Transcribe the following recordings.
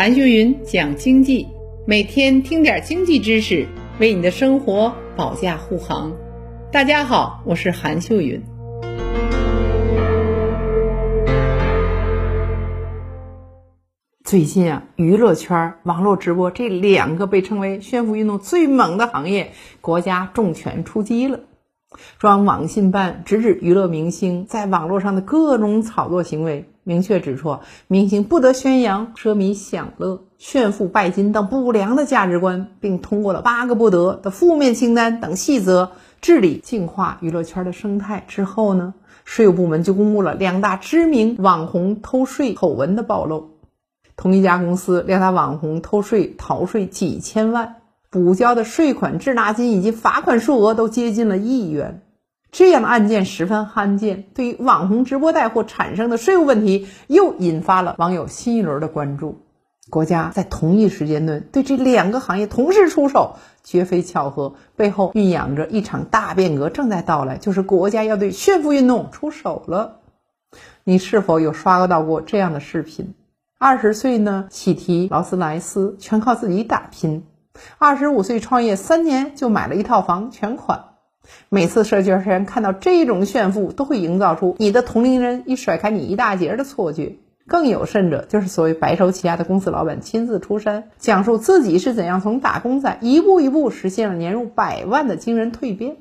韩秀云讲经济，每天听点经济知识，为你的生活保驾护航。大家好，我是韩秀云。最近啊，娱乐圈、网络直播这两个被称为炫富运动最猛的行业，国家重拳出击了。中央网信办直指娱乐明星在网络上的各种炒作行为，明确指出，明星不得宣扬奢靡享乐、炫富拜金等不良的价值观，并通过了八个不得的负面清单等细则治理净化娱乐圈的生态之后呢，税务部门就公布了两大知名网红偷税丑闻的暴露。同一家公司，两大网红偷税逃税几千万。补交的税款、滞纳金以及罚款数额都接近了亿元，这样的案件十分罕见。对于网红直播带货产生的税务问题，又引发了网友新一轮的关注。国家在同一时间段对这两个行业同时出手，绝非巧合，背后酝酿着一场大变革正在到来，就是国家要对炫富运动出手了。你是否有刷到过这样的视频？二十岁呢，喜提劳斯莱斯，全靠自己打拼。二十五岁创业三年就买了一套房全款，每次社交圈看到这种炫富，都会营造出你的同龄人一甩开你一大截的错觉。更有甚者，就是所谓白手起家的公司老板亲自出山，讲述自己是怎样从打工仔一步一步实现了年入百万的惊人蜕变。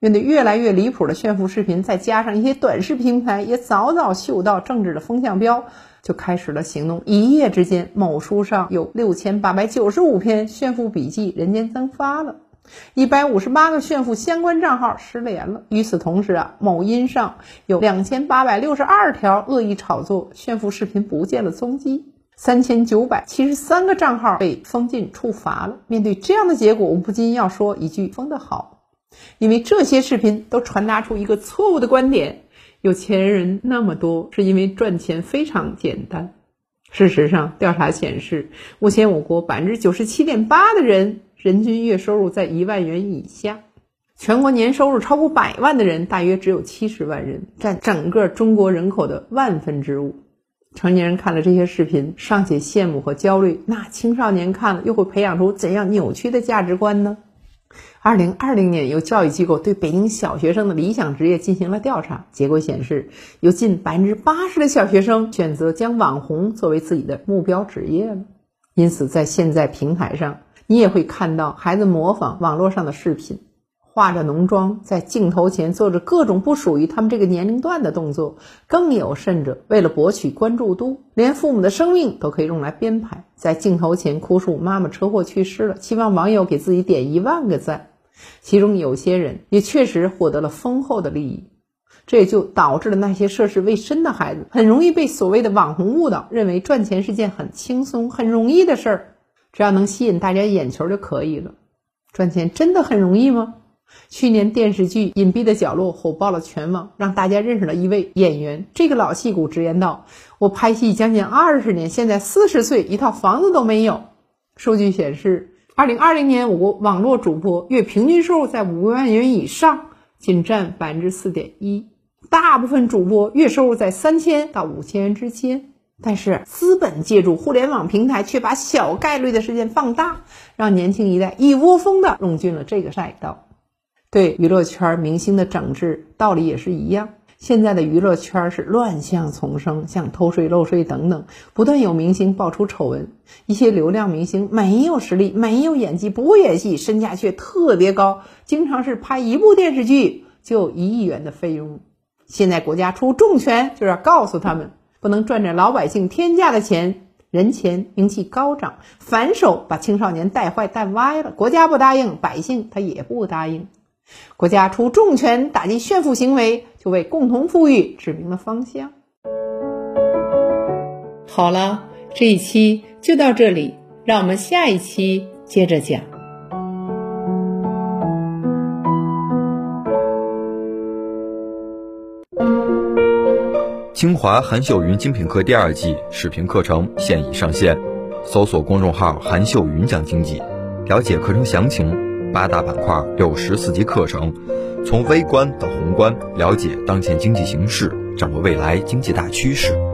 面对越来越离谱的炫富视频，再加上一些短视频平台也早早嗅到政治的风向标。就开始了行动。一夜之间，某书上有六千八百九十五篇炫富笔记人间蒸发了，一百五十八个炫富相关账号失联了。与此同时啊，某音上有两千八百六十二条恶意炒作炫富视频不见了踪迹，三千九百七十三个账号被封禁处罚了。面对这样的结果，我不禁要说一句：封得好，因为这些视频都传达出一个错误的观点。有钱人那么多，是因为赚钱非常简单。事实上，调查显示，目前我国百分之九十七点八的人人均月收入在一万元以下，全国年收入超过百万的人大约只有七十万人，占整个中国人口的万分之五。成年人看了这些视频，尚且羡慕和焦虑，那青少年看了又会培养出怎样扭曲的价值观呢？二零二零年，有教育机构对北京小学生的理想职业进行了调查，结果显示，有近百分之八十的小学生选择将网红作为自己的目标职业了。因此，在现在平台上，你也会看到孩子模仿网络上的视频。化着浓妆，在镜头前做着各种不属于他们这个年龄段的动作，更有甚者，为了博取关注度，连父母的生命都可以用来编排，在镜头前哭诉妈妈车祸去世了，希望网友给自己点一万个赞。其中有些人也确实获得了丰厚的利益，这也就导致了那些涉世未深的孩子很容易被所谓的网红误导，认为赚钱是件很轻松、很容易的事儿，只要能吸引大家眼球就可以了。赚钱真的很容易吗？去年电视剧《隐蔽的角落》火爆了全网，让大家认识了一位演员。这个老戏骨直言道：“我拍戏将近二十年，现在四十岁，一套房子都没有。”数据显示，二零二零年我国网络主播月平均收入在五万元以上，仅占百分之四点一。大部分主播月收入在三千到五千元之间。但是资本借助互联网平台，却把小概率的事件放大，让年轻一代一窝蜂的融进了这个赛道。对娱乐圈明星的整治道理也是一样。现在的娱乐圈是乱象丛生，像偷税漏税等等，不断有明星爆出丑闻。一些流量明星没有实力、没有演技、不会演戏，身价却特别高，经常是拍一部电视剧就一亿元的费用。现在国家出重拳，就是要告诉他们，不能赚着老百姓天价的钱，人前名气高涨，反手把青少年带坏带歪了。国家不答应，百姓他也不答应。国家出重拳打击炫富行为，就为共同富裕指明了方向。好了，这一期就到这里，让我们下一期接着讲。清华韩秀云精品课第二季视频课程现已上线，搜索公众号“韩秀云讲经济”，了解课程详情。八大板块，六十四节课程，从微观到宏观，了解当前经济形势，掌握未来经济大趋势。